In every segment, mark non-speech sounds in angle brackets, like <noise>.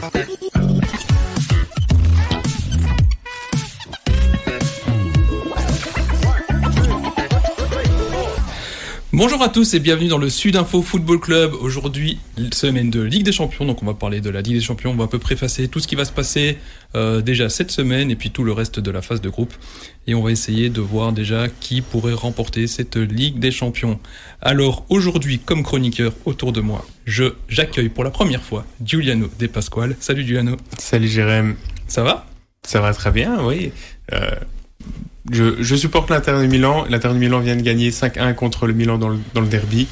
Thank you. Bonjour à tous et bienvenue dans le Sud Info Football Club. Aujourd'hui, semaine de Ligue des Champions, donc on va parler de la Ligue des Champions. On va un peu préfacer tout ce qui va se passer euh, déjà cette semaine et puis tout le reste de la phase de groupe. Et on va essayer de voir déjà qui pourrait remporter cette Ligue des Champions. Alors aujourd'hui, comme chroniqueur autour de moi, je j'accueille pour la première fois Giuliano De Pasquale. Salut Giuliano. Salut Jérém. Ça va? Ça va très bien, oui. Euh, je, je supporte l'Inter de Milan. L'Inter de Milan vient de gagner 5-1 contre le Milan dans le, dans le derby.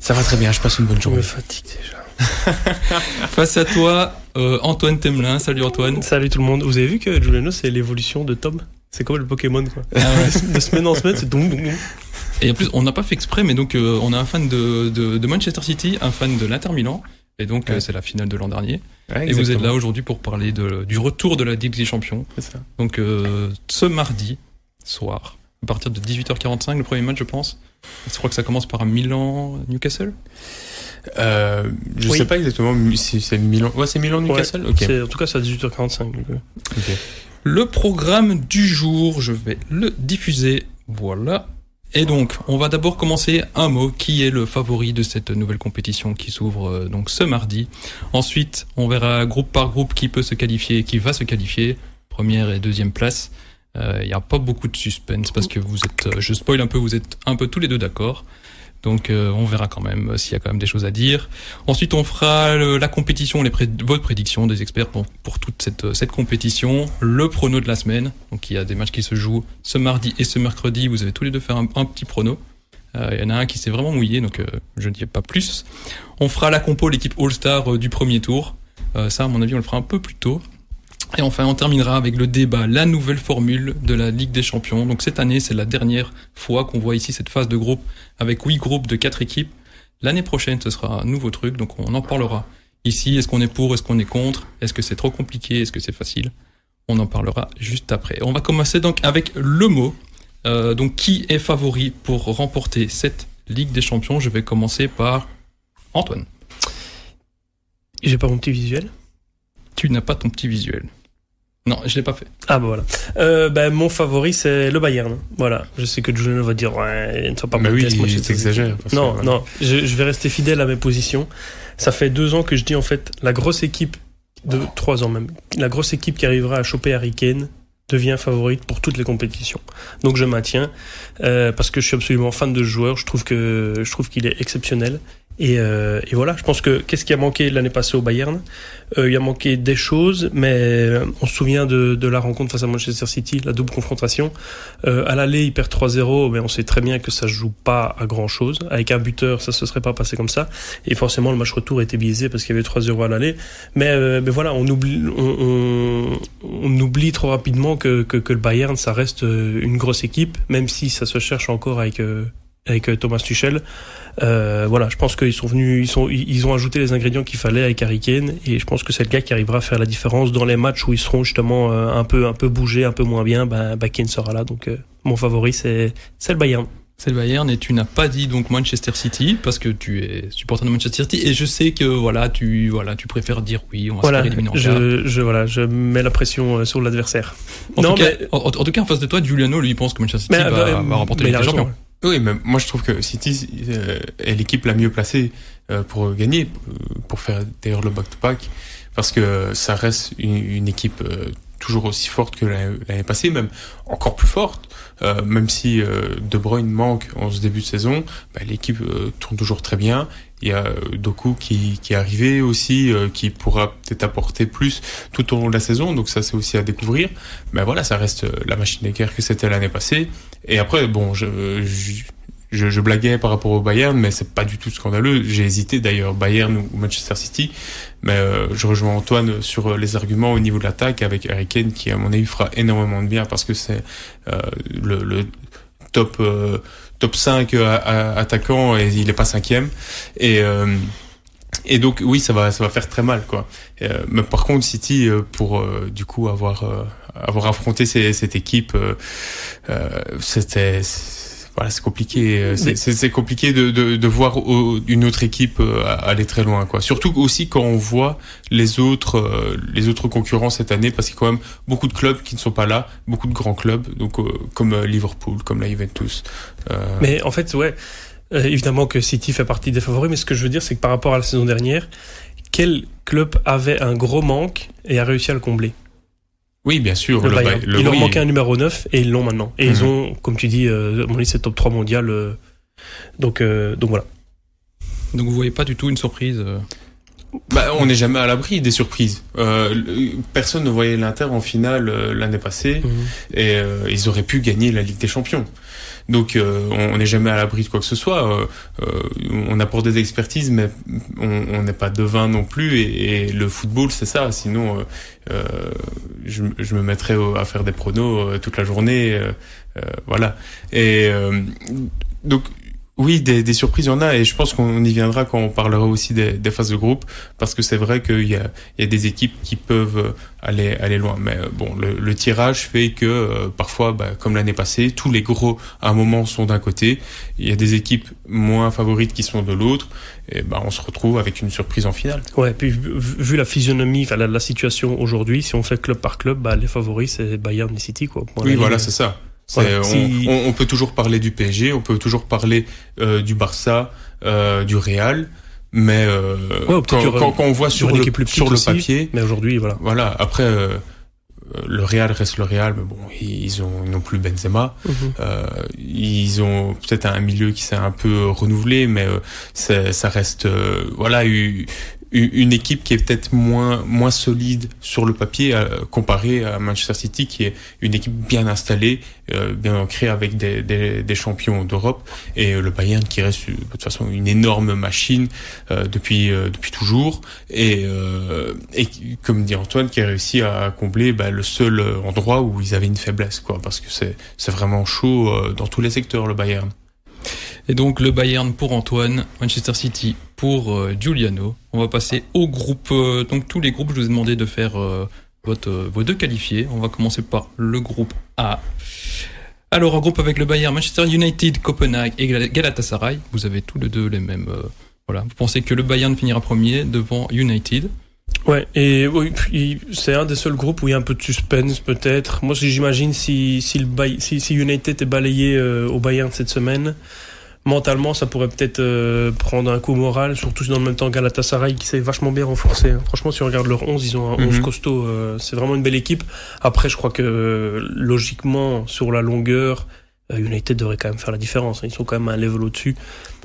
Ça va très bien, je passe une bonne Je me journée. fatigue déjà. <laughs> Face à toi, euh, Antoine Temelin. Salut Antoine. Salut tout le monde. Vous avez vu que Juliano, c'est l'évolution de Tom? C'est comme le Pokémon, quoi. Ah ouais. De semaine en semaine, c'est donc, donc, donc. Et en plus, on n'a pas fait exprès, mais donc euh, on a un fan de, de, de Manchester City, un fan de l'Inter Milan. Et donc, euh, c'est la finale de l'an dernier. Ouais, Et vous êtes là aujourd'hui pour parler de, du retour de la Ligue des Champions. C'est ça. Donc, euh, ce mardi soir, à partir de 18h45, le premier match, je pense. Je crois que ça commence par un Milan-Newcastle. Euh, je Oui. sais pas exactement si c'est Milan. Ouais, c'est Milan Newcastle? ok. C'est- En tout cas, c'est à 18h45. donc, euh. Ok. Le programme du jour, je vais le diffuser. Voilà. Et donc, on va d'abord commencer un mot qui est le favori de cette nouvelle compétition qui s'ouvre euh, donc ce mardi? Ensuite, on verra groupe par groupe qui peut se qualifier, qui va se qualifier, première et deuxième place. Euh, Il n'y a pas beaucoup de suspense parce que vous êtes, euh, je spoil un peu, vous êtes un peu tous les deux d'accord. Donc euh, on verra quand même euh, s'il y a quand même des choses à dire. Ensuite, on fera la compétition, les votre prédiction des experts pour, pour toute cette, euh, cette compétition, le prono de la semaine. Donc il y a des matchs qui se jouent ce mardi et ce mercredi. Vous avez tous les deux faire un, petit prono. Euh, Il y en a un qui s'est vraiment mouillé, donc euh, je ne dis pas plus. On fera la compo, l'équipe All-Star euh, du premier tour. Euh, ça, à mon avis, on le fera un peu plus tôt. Et enfin, on terminera avec le débat, la nouvelle formule de la Ligue des Champions. Donc cette année, c'est la dernière fois qu'on voit ici cette phase de groupe avec huit groupes de quatre équipes. L'année prochaine, ce sera un nouveau truc, donc on en parlera ici. Est-ce qu'on est pour, est-ce qu'on est contre? Est-ce que c'est trop compliqué? Est-ce que c'est facile? On en parlera juste après. On va commencer donc avec le mot. Euh, donc qui est favori pour remporter cette Ligue des Champions? Je vais commencer par Antoine. J'ai pas mon petit visuel. Tu n'as pas ton petit visuel. Non, je l'ai pas fait. Ah bah voilà. Euh, ben, mon favori, c'est le Bayern. Voilà. Je sais que Juliano va dire, ouais, ne sois pas Bah oui, modeste, moi, que, Non, voilà. non, je, je vais rester fidèle à mes positions. Ça fait deux ans que je dis en fait, la grosse équipe, de trois ans même, la grosse équipe qui arrivera à choper Harry Kane devient favorite pour toutes les compétitions. Donc je maintiens euh, parce que je suis absolument fan de ce joueur. Je trouve que je trouve qu'il est exceptionnel. Et, euh, et voilà, je pense que qu'est-ce qui a manqué l'année passée au Bayern? Euh, Il a manqué des choses, mais on se souvient de, de la rencontre face à Manchester City, la double confrontation. Euh, à l'aller, il perd 3-0, mais on sait très bien que ça se joue pas à grand chose. Avec un buteur, ça se serait pas passé comme ça. Et forcément, le match retour était biaisé parce qu'il y avait 3-0 à l'aller. Mais, euh, mais voilà, on oublie, on, on, oublie trop rapidement que, que, que le Bayern, ça reste euh, une grosse équipe, même si ça se cherche encore avec, euh, avec Thomas Tuchel. Euh, voilà, je pense qu'ils sont venus, ils sont, ils ont ajouté les ingrédients qu'il fallait avec Harry Kane, et je pense que c'est le gars qui arrivera à faire la différence dans les matchs où ils seront justement euh, un peu, un peu bougés, un peu moins bien. Ben, ben Kane sera là, donc euh, mon favori c'est, c'est le Bayern. C'est le Bayern et tu n'as pas dit donc Manchester City parce que tu es supporter de Manchester City et je sais que voilà tu voilà tu préfères dire oui on va Voilà, se faire je, je, voilà, je mets la pression euh, sur l'adversaire. En, Non, tout cas, mais- en, en tout cas en face de toi Giuliano lui pense que Manchester City Mais, va, euh, va remporter raison. Champions. Oui, mais moi je trouve que City euh, est l'équipe la mieux placée euh, pour gagner, euh, pour faire d'ailleurs le back-to-back, parce que ça reste une, équipe toujours aussi forte que l'année passée, même encore plus forte. Euh, même si euh, De Bruyne manque en ce début de saison, bah, l'équipe euh, tourne toujours très bien. Il y a euh, Doku qui, qui est arrivé aussi, euh, qui pourra peut-être apporter plus tout au long de la saison, donc ça c'est aussi à découvrir. Mais voilà, ça reste euh, la machine de guerre que c'était l'année passée. Et après, bon, je, je, je, je blaguais par rapport au Bayern, mais c'est pas du tout scandaleux. J'ai hésité d'ailleurs, Bayern ou Manchester City, mais euh, je rejoins Antoine sur les arguments au niveau de l'attaque avec Harry Kane qui, à mon avis, fera énormément de bien parce que c'est euh, le, le top euh, top 5 à- à- attaquant et il est pas cinquième. Et euh, et donc oui, ça va ça va faire très mal quoi. Euh, mais par contre City euh, pour euh, du coup avoir euh, avoir affronté cette équipe, euh, euh, c'était voilà, c'est compliqué. C'est compliqué de, de, de voir une autre équipe aller très loin, quoi. Surtout aussi quand on voit les autres, les autres concurrents cette année, parce qu'il y a quand même beaucoup de clubs qui ne sont pas là, beaucoup de grands clubs, donc comme Liverpool, comme la Juventus. Mais en fait, ouais. évidemment que City fait partie des favoris, mais ce que je veux dire, c'est que par rapport à la saison dernière, quel club avait un gros manque et a réussi à le combler? Oui, bien sûr. Le il leur manquait un numéro 9 et ils l'ont maintenant. Et ils mhm. ont, comme tu dis, euh, mon c'est top 3 mondial. Euh, donc, euh, donc voilà. Donc vous voyez pas du tout une surprise bah, on n'est jamais à l'abri des surprises. personne ne voyait l'Inter en finale l'année passée mhm. et ils auraient pu gagner la Ligue des Champions. Donc euh, on n'est jamais à l'abri de quoi que ce soit. Euh, euh, on apporte des expertises, mais on n'est pas devin non plus. Et, le football, c'est ça. Sinon, je, je, me mettrais à faire des pronos toute la journée. voilà. Et donc oui, des, des, surprises, il y en a, et je pense qu'on y viendra quand on parlera aussi des, des phases de groupe, parce que c'est vrai qu'il y a, il y a des équipes qui peuvent aller, aller loin. Mais euh, bon, le, le tirage fait que euh, parfois, bah, comme l'année passée, tous les gros à un moment sont d'un côté, il y a des équipes moins favorites qui sont de l'autre, et ben on se retrouve avec une surprise en finale. Ouais, puis vu la physionomie, enfin, la, la situation aujourd'hui, si on fait club par club, bah, les favoris c'est Bayern et City, quoi. oui, voilà, c'est ça on, peut toujours parler du PSG, on peut toujours parler euh, du Barça, euh, du Real, mais euh, quand, on voit sur le, sur le papier, mais aujourd'hui voilà. Voilà. Après, le Real reste le Real, mais bon, ils ont non plus Benzema. Mhm. ils ont peut-être un milieu qui s'est un peu renouvelé, mais ça reste voilà une équipe qui est peut-être moins moins solide sur le papier euh, comparé à Manchester City qui est une équipe bien installée, euh, bien ancrée avec des, des, des champions d'Europe et euh, le Bayern qui reste de toute façon une énorme machine depuis depuis toujours et et comme dit Antoine qui a réussi à combler bah, le seul endroit où ils avaient une faiblesse quoi parce que c'est c'est vraiment chaud dans tous les secteurs le Bayern. Et donc le Bayern pour Antoine, Manchester City pour euh, Giuliano. On va passer au groupe, euh, donc tous les groupes, je vous ai demandé de faire euh, votre, vos deux qualifiés. On va commencer par le groupe A. Alors un groupe avec le Bayern, Manchester United, Copenhague et Galatasaray. Vous avez tous les deux les mêmes... voilà. Vous pensez que le Bayern finira premier devant United? Ouais, et oui, c'est un des seuls groupes où il y a un peu de suspense peut-être. Moi, j'imagine si, si, le si, si United est balayé au Bayern cette semaine, mentalement, ça pourrait peut-être euh, prendre un coup moral, surtout dans le même temps Galatasaray qui s'est vachement bien renforcé. Hein. Franchement, si on regarde leur 11, ils ont un 11 mhm. costaud. Euh, c'est vraiment une belle équipe. Après, je crois que euh, logiquement, sur la longueur, United devrait quand même faire la différence. Hein. Ils sont quand même un level au-dessus.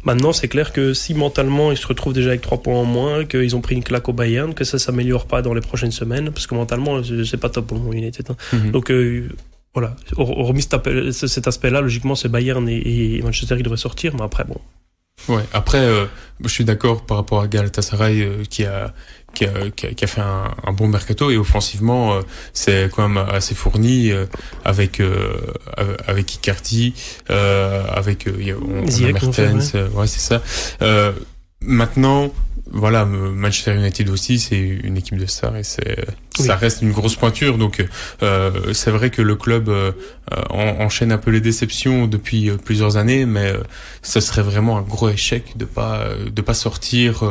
Maintenant, c'est clair que si mentalement ils se retrouvent déjà avec 3 points en moins, qu'ils ont pris une claque au Bayern, que ça s'améliore pas dans les prochaines semaines, parce que mentalement, c'est pas top pour United. Hein. Mhm. Donc, voilà, hormis cet aspect-là, logiquement, c'est Bayern et, Manchester qui devraient sortir, mais après, bon. Ouais, après, euh, je suis d'accord par rapport à Galatasaray euh, qui a qui a, qui a, fait un, un, bon mercato et offensivement euh, c'est quand même assez fourni avec avec Icardi avec on, Mertens ouais c'est ça maintenant voilà, Manchester United aussi, c'est une équipe de stars et c'est ça reste une grosse pointure. Donc euh, c'est vrai que le club euh, enchaîne un peu les déceptions depuis euh, plusieurs années, mais euh, ce serait vraiment un gros échec de pas de pas sortir.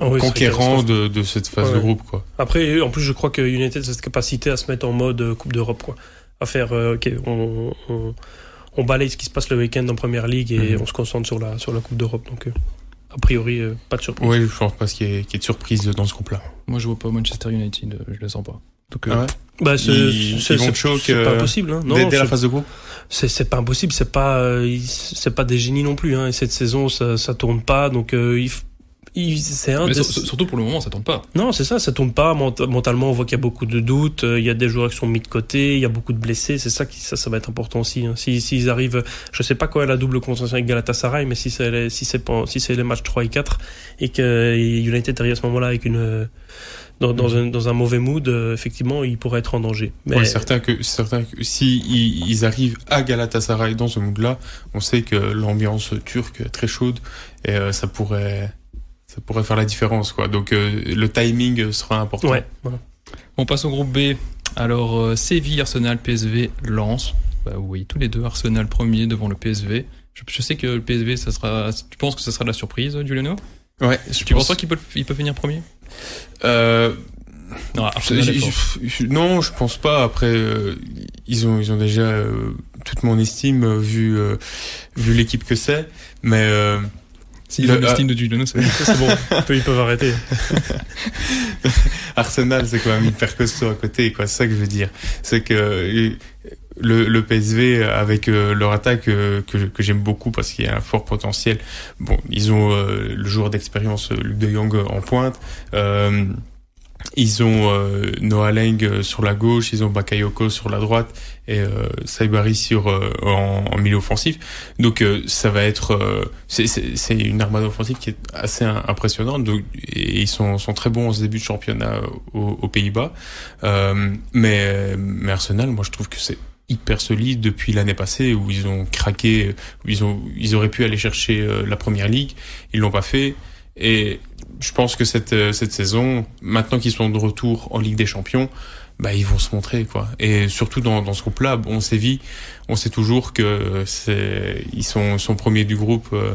Ah conquérant de, de, cette phase de groupe quoi. Après en plus je crois que United a cette capacité à se mettre en mode Coupe d'Europe quoi. À faire ok on, on, on, balaye ce qui se passe le week-end en première ligue et mhm. on se concentre sur la sur la Coupe d'Europe donc a priori, euh, pas de surprise. Oui, je pense pas qu'il y, ait de surprise dans ce groupe-là. Moi, je vois pas Manchester United, euh, je le sens pas. Donc, euh, ah ouais bah, c'est pas impossible. Hein. Non, dès, dès la phase de groupe c'est pas impossible, c'est pas c'est pas des génies non plus. Hein. Et cette saison, ça, ça tourne pas, donc il, c'est un surtout pour le moment, ça tourne pas. Non, c'est ça, ça tourne pas. Mentalement, on voit qu'il y a beaucoup de doutes. Euh, il y a des joueurs qui sont mis de côté. Il y a beaucoup de blessés. C'est ça qui, ça, ça va être important aussi. Hein. Si, s'ils arrivent, je sais pas quoi est la double concentration avec Galatasaray, mais si c'est les, si c'est si c'est les matchs 3 et 4 et que United arrive à ce moment-là avec une, dans, dans, un, dans un mauvais mood, euh, effectivement, il pourrait être en danger. Mais certains que certains que si ils, arrivent à Galatasaray dans ce mood-là, on sait que l'ambiance turque est très chaude et euh, ça pourrait ça pourrait faire la différence, quoi. Donc euh, le timing sera important. Ouais, On passe au groupe B. Alors euh, Séville, Arsenal, PSV, Lens. Bah oui, tous les deux Arsenal premier devant le PSV. Je, sais que le PSV, ça sera. Tu penses que ça sera de la surprise, Giuliano? Ouais. Je tu penses pas qu'il peut, il peut finir premier? Euh, non, je, non, je pense pas. Après, euh, ils ont ils ont déjà euh, toute mon estime euh, vu vu l'équipe que c'est, mais si ont l'estime de c'est bon, <laughs> ils peuvent arrêter. <laughs> Arsenal, c'est quand même hyper costaud à côté, quoi. C'est ça que je veux dire. C'est que le, le, PSV avec leur attaque que, que j'aime beaucoup parce qu'il y a un fort potentiel. Bon, ils ont le joueur d'expérience Luc de Jong en pointe. Euh, ils ont euh, Noah Leng euh, sur la gauche, ils ont Bakayoko sur la droite et euh, Saibari sur euh, en, milieu offensif. Donc ça va être c'est une armade offensive qui est assez impressionnante. Donc, et ils sont, sont très bons en ce début de championnat aux, Pays-Bas. mais, mais Arsenal, moi je trouve que c'est hyper solide depuis l'année passée où ils ont craqué, où ils ont ils auraient pu aller chercher la première ligue, ils l'ont pas fait. Et je pense que cette, euh, cette saison, maintenant qu'ils sont de retour en Ligue des Champions, bah, ils vont se montrer, quoi. Et surtout dans, dans ce groupe-là, on sévit, on sait toujours que c'est, ils sont, sont premiers du groupe euh,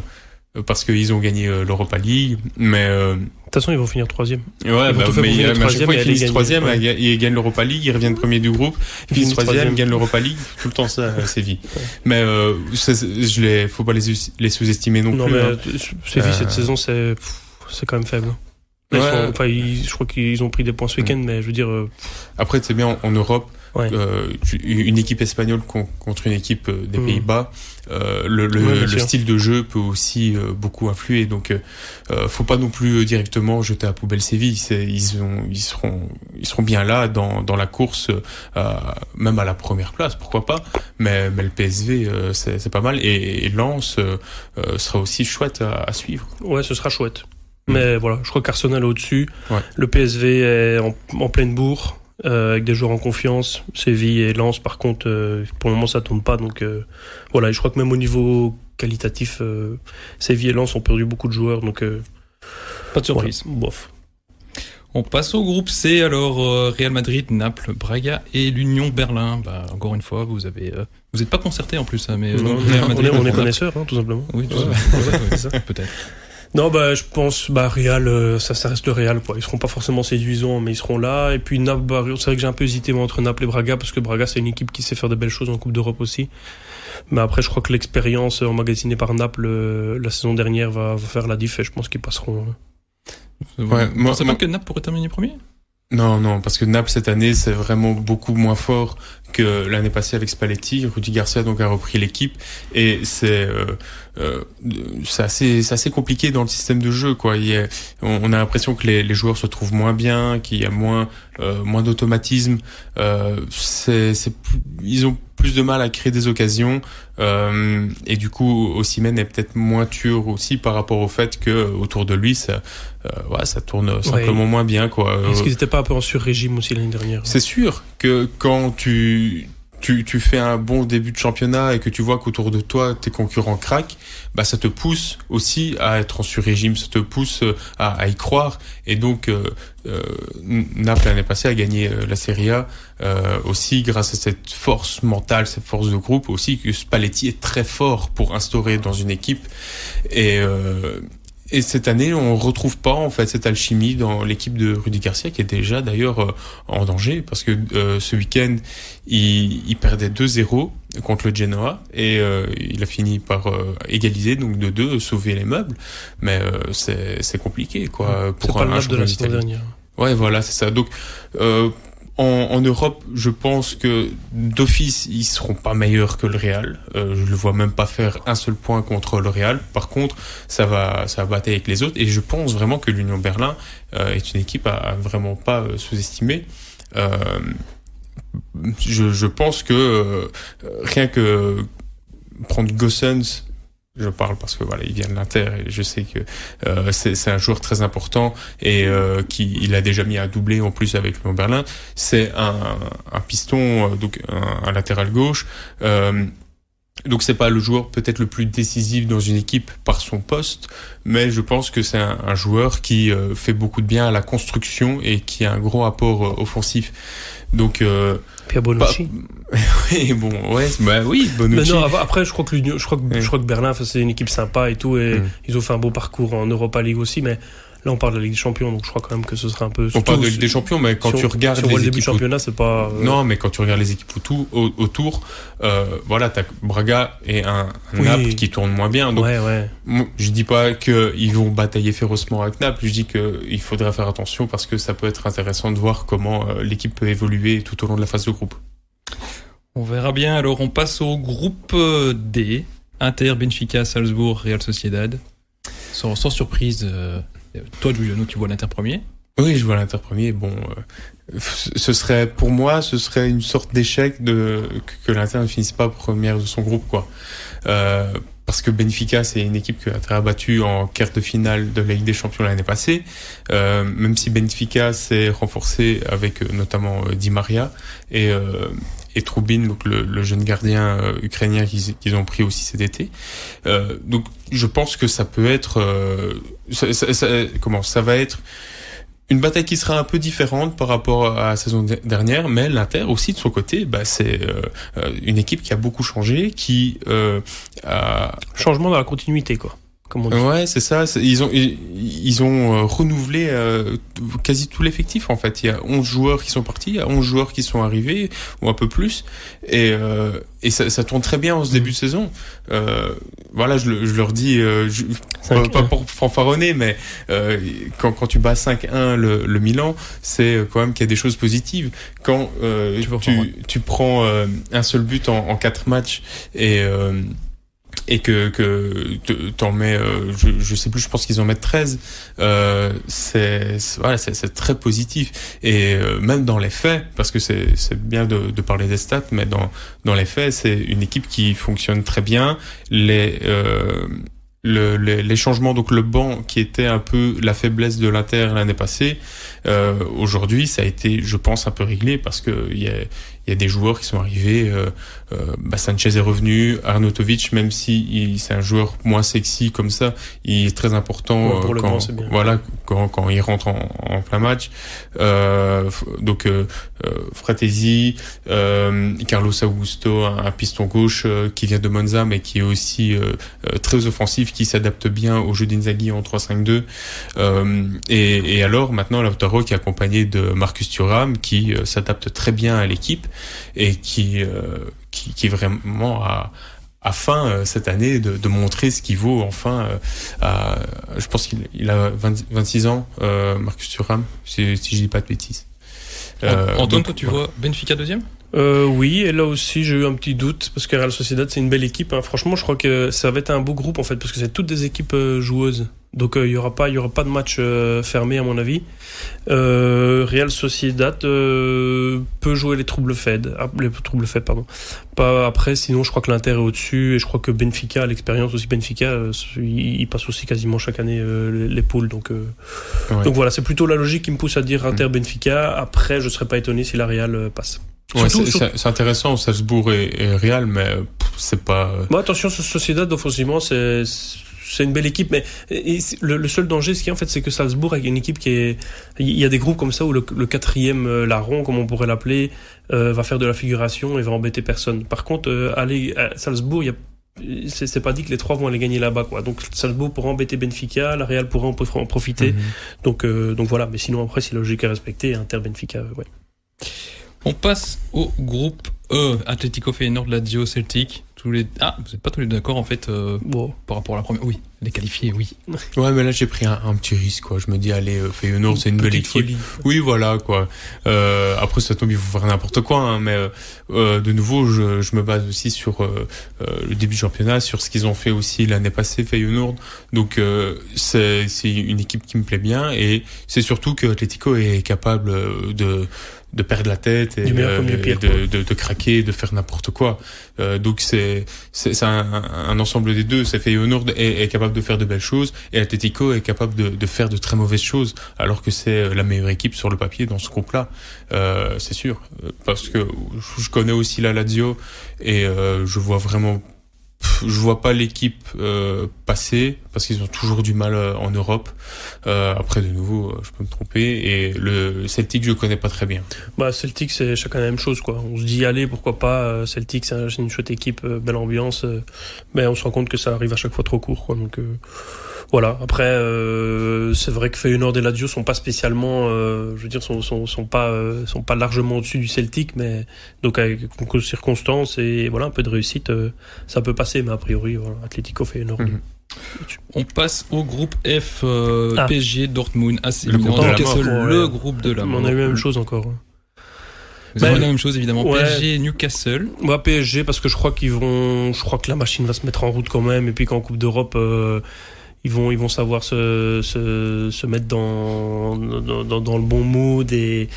parce qu'ils ont gagné euh, l'Europa League, mais de toute façon, ils vont finir troisième. Ouais, bah, mais, mais à chaque fois ils finissent troisième, ils gagnent l'Europa League, ils reviennent premier du groupe, ils finissent troisième, ils gagnent l'Europa League, tout le temps ça, <laughs> Séville. Mais euh, je les, faut pas les, les sous-estimer non, non plus. Mais, hein. Séville cette saison, c'est c'est quand même faible. enfin, je crois qu'ils ont pris des points ce week-end, mm. mais je veux dire. Euh, Après, c'est bien en, Europe. Euh, une équipe espagnole contre une équipe euh, des mm. Pays-Bas, euh, le, le, le style de jeu peut aussi euh, beaucoup influer. Donc, euh, faut pas non plus directement jeter à poubelle Séville. Ils, ont, ils seront, ils seront bien là dans, dans la course, même à la première place, pourquoi pas. Mais, mais le PSV, c'est pas mal. Et, et Lens sera aussi chouette à, à suivre. Ouais, ce sera chouette. Mais voilà, je crois qu'Arsenal est au-dessus. Le PSV est en, en pleine bourre. Euh, avec des joueurs en confiance. Séville et Lens, par contre, euh, pour le moment, ça tourne pas. Donc euh, voilà, et je crois que même au niveau qualitatif, Séville et Lens ont perdu beaucoup de joueurs. Donc pas de surprise. bof. On passe au groupe C, alors Real Madrid, Naples, Braga et l'Union Berlin. Bah, encore une fois, vous avez, vous n'êtes pas concerté en plus, hein, mais on, est, connaisseurs, hein, tout simplement. Oui, <laughs> peut-être. Non, bah, je pense, bah, Real, euh, ça, ça reste le Real, quoi. Ils seront pas forcément séduisants, mais ils seront là. Et puis, Naples, bah, c'est vrai que j'ai un peu hésité, moi, entre Naples et Braga, parce que Braga, c'est une équipe qui sait faire de belles choses en Coupe d'Europe aussi. Mais après, je crois que l'expérience emmagasinée par Naples euh, la saison dernière va, faire la diff et je pense qu'ils passeront. Euh. Ouais, moi, c'est pas que Naples pourrait terminer premier? Non, non, parce que Naples cette année c'est vraiment beaucoup moins fort que l'année passée avec Spalletti. Rudy Garcia donc a repris l'équipe et c'est euh, euh, c'est assez compliqué dans le système de jeu quoi. Il y a, on, a l'impression que les, les, joueurs se trouvent moins bien, qu'il y a moins euh, moins d'automatisme. Euh, c'est ils ont plus de mal à créer des occasions euh, et du coup Osimhen est peut-être moins tueur aussi par rapport au fait que autour de lui ça euh, ouais, ça tourne simplement moins bien quoi. Est-ce qu'ils n'étaient pas un peu en sur-régime aussi l'année dernière? C'est sûr que quand tu tu, fais un bon début de championnat et que tu vois qu'autour de toi tes concurrents craquent, bah ça te pousse aussi à être en sur-régime, ça te pousse euh, à, y croire. Et donc euh, euh, Naples l'année passée a gagné euh, la Serie A aussi grâce à cette force mentale, cette force de groupe aussi que Spalletti est très fort pour instaurer dans une équipe. Et et cette année, on retrouve pas en fait cette alchimie dans l'équipe de Rudy Garcia qui est déjà d'ailleurs euh, en danger parce que euh, ce week-end, il, il perdait 2-0 contre le Genoa et euh, il a fini par égaliser donc de 2 sauver les meubles, mais c'est compliqué quoi pour un, le de la saison dernière. Ouais, voilà, c'est ça. Donc en, en, Europe, je pense que d'office, ils seront pas meilleurs que le Real. Euh, je le vois même pas faire un seul point contre le Real. Par contre, ça va, ça va battre avec les autres. Et je pense vraiment que l'Union Berlin euh, est une équipe à, vraiment pas euh, sous-estimer. Euh, je, je, pense que euh, rien que prendre Gossens je parle parce que voilà, il vient de l'Inter et je sais que euh, c'est un joueur très important et euh, qui il a déjà mis un doublé en plus avec le Berlin. C'est un, un piston euh, donc un, latéral gauche. Euh, donc c'est pas le joueur peut-être le plus décisif dans une équipe par son poste, mais je pense que c'est un, joueur qui euh, fait beaucoup de bien à la construction et qui a un gros apport euh, offensif. Donc Puis à Bonucci. <laughs> oui, bon, ouais, bah oui, Bonucci. Mais non, après, je crois que je crois que je crois que Berlin, c'est une équipe sympa et tout, et mm. ils ont fait un beau parcours en Europa League aussi, mais Là, on parle de la Ligue des Champions, donc je crois quand même que ce serait un peu. On parle de Ligue des Champions, mais quand tu regardes les le début du championnat, c'est pas. Euh, non, mais quand tu regardes les équipes autour, autour euh, voilà, t'as Braga et un, Naples qui tourne moins bien. Donc, ouais, ouais. je dis pas qu'ils vont batailler férocement avec Naples. Je dis qu'il faudrait faire attention parce que ça peut être intéressant de voir comment euh, l'équipe peut évoluer tout au long de la phase de groupe. On verra bien. Alors, on passe au groupe euh, D. Inter, Benfica, Salzbourg, Real Sociedad. Sans, sans surprise, toi, Giuliano, tu vois l'Inter premier Oui, je vois l'Inter premier. Bon, euh, ce serait pour moi, ce serait une sorte d'échec de que, l'Inter ne finisse pas première de son groupe, quoi. Euh, parce que Benfica, c'est une équipe que l'Inter a battue en quart de finale de la Ligue des Champions l'année passée. Euh, même si Benfica s'est renforcé avec euh, notamment Di Maria et et Troubin, donc le, jeune gardien euh, ukrainien qu'ils ont pris aussi cet été. Euh, donc je pense que ça peut être, euh, ça, comment, ça va être une bataille qui sera un peu différente par rapport à la saison dernière, mais l'Inter aussi de son côté, bah, c'est une équipe qui a beaucoup changé, qui a changement dans la continuité quoi. Ouais, c'est ça. Ils ont ils, ont euh, renouvelé euh, quasi tout l'effectif en fait. Il y a 11 joueurs qui sont partis, il y a 11 joueurs qui sont arrivés ou un peu plus, et euh, et ça, ça tourne très bien en ce début de saison. Euh, voilà, je, je, leur dis, euh, je, pas, pour fanfaronner, mais euh, quand, quand tu bats 5-1 le, le Milan, c'est quand même qu'il y a des choses positives. Quand tu, tu, prends un seul but en, en 4 matchs et et que que t'en mets euh, je, je sais plus je pense qu'ils en mettent 13 euh, c'est voilà c'est très positif. Et euh, même dans les faits parce que c'est bien de, de parler des stats mais dans dans les faits c'est une équipe qui fonctionne très bien. Les euh, le, les, les, changements, donc le banc qui était un peu la faiblesse de l'Inter l'année passée, euh, aujourd'hui ça a été, je pense, un peu réglé parce que y a, il y a des joueurs qui sont arrivés. Euh, euh, bah Sanchez est revenu, Arnautovic, même si c'est un joueur moins sexy comme ça, il est très important pour euh, quand, voilà quand, quand il rentre en, en plein match. Euh, donc euh, euh Fratesi, Carlos Augusto, un, piston gauche qui vient de Monza mais qui est aussi très offensif, qui s'adapte bien au jeu d'Inzaghi en 3-5-2. et, et alors maintenant Lautaro qui est accompagné de Marcus Thuram qui s'adapte très bien à l'équipe et qui, euh, qui, qui vraiment a, a faim euh, cette année de, de montrer ce qu'il vaut enfin euh, à, je pense qu'il il a 26 ans Marcus Thuram si, si je dis pas de bêtises Antoine toi tu vois Benfica deuxième? Euh, oui, et là aussi j'ai eu un petit doute parce que Real Sociedad c'est une belle équipe. Hein. Franchement, je crois que ça va être un beau groupe en fait parce que c'est toutes des équipes joueuses. Donc euh, il y aura pas, il y aura pas de match euh, fermé à mon avis. Euh, Real Sociedad euh, peut jouer les troubles faits, ah, les troubles faits pardon. Pas après, sinon je crois que l'Inter est au-dessus et je crois que Benfica, l'expérience aussi Benfica, il, passe aussi quasiment chaque année les poules. Donc donc voilà, c'est plutôt la logique qui me pousse à dire Inter Benfica. Après, je serais pas étonné si la Real passe. Ouais, c'est intéressant, Salzbourg et, et Real, mais c'est pas. Bon, attention, Sociedad offensivement, c'est c'est une belle équipe, mais le, seul danger, ce qui en fait, c'est que Salzbourg a une équipe qui est, il y a des groupes comme ça où le, quatrième euh, larron, comme on pourrait l'appeler, euh, va faire de la figuration et va embêter personne. Par contre, euh, aller à Salzbourg, il y a c'est pas dit que les trois vont aller gagner là-bas quoi. Donc Salzbourg pourra embêter Benfica la Real pourra en profiter. mhm. donc donc voilà. Mais sinon après la logique est respectée Inter Benfica ouais. On passe au groupe E Atletico Feyenoord Lazio Celtic les... Ah, vous n'êtes pas tous les deux d'accord en fait euh, bon. par rapport à la première. Oui, les qualifiés, oui. <laughs> Ouais, mais là j'ai pris un, petit risque quoi. Je me dis allez, euh, Feyenoord c'est une belle équipe. Oui, voilà quoi. Euh, après ça tombe, il faut faire n'importe quoi, hein, mais euh, de nouveau, je, je, me base aussi sur euh, le début du championnat, sur ce qu'ils ont fait aussi l'année passée Feyenoord. Donc c'est c'est une équipe qui me plaît bien et c'est surtout que Atletico est capable de de perdre la tête et, de, de, de, craquer, de faire n'importe quoi. Euh, donc c'est c'est un, un, ensemble des deux. C'est Feyenoord est, est capable de faire de belles choses et Atletico est capable de, de faire de très mauvaises choses, alors que c'est la meilleure équipe sur le papier dans ce groupe-là. Euh, c'est sûr, parce que je connais aussi la Lazio et euh, je vois vraiment je vois pas l'équipe euh, passer parce qu'ils ont toujours du mal euh, en Europe. Euh, après, de nouveau, euh, je peux me tromper. Et le Celtic, je connais pas très bien. Bah, Celtic, c'est chacun la même chose, quoi. On se dit, allez, pourquoi pas. Celtic, c'est une chouette équipe, belle ambiance. mais on se rend compte que ça arrive à chaque fois trop court, quoi. Donc, voilà. Après, euh, c'est vrai que Feyenoord et Lazio sont pas spécialement, euh, je veux dire, sont, sont, sont pas, euh, sont pas largement au-dessus du Celtic, mais donc avec circonstances et voilà un peu de réussite, euh, ça peut passer. Mais a priori, voilà, Atlético Feyenoord. Mhm. On passe au groupe F, euh, Ah. PSG, Dortmund, AC Le Milan, groupe de la Newcastle, mort, le ouais. groupe de la on mort. a eu la même chose encore. hein. Vous avez Ben, la même chose évidemment. ouais. PSG, Newcastle. Moi PSG parce que je crois qu'ils vont, je crois que la machine va se mettre en route quand même et puis qu'en Coupe d'Europe euh, ils vont ils vont savoir se se, se mettre dans, dans dans dans le bon mood et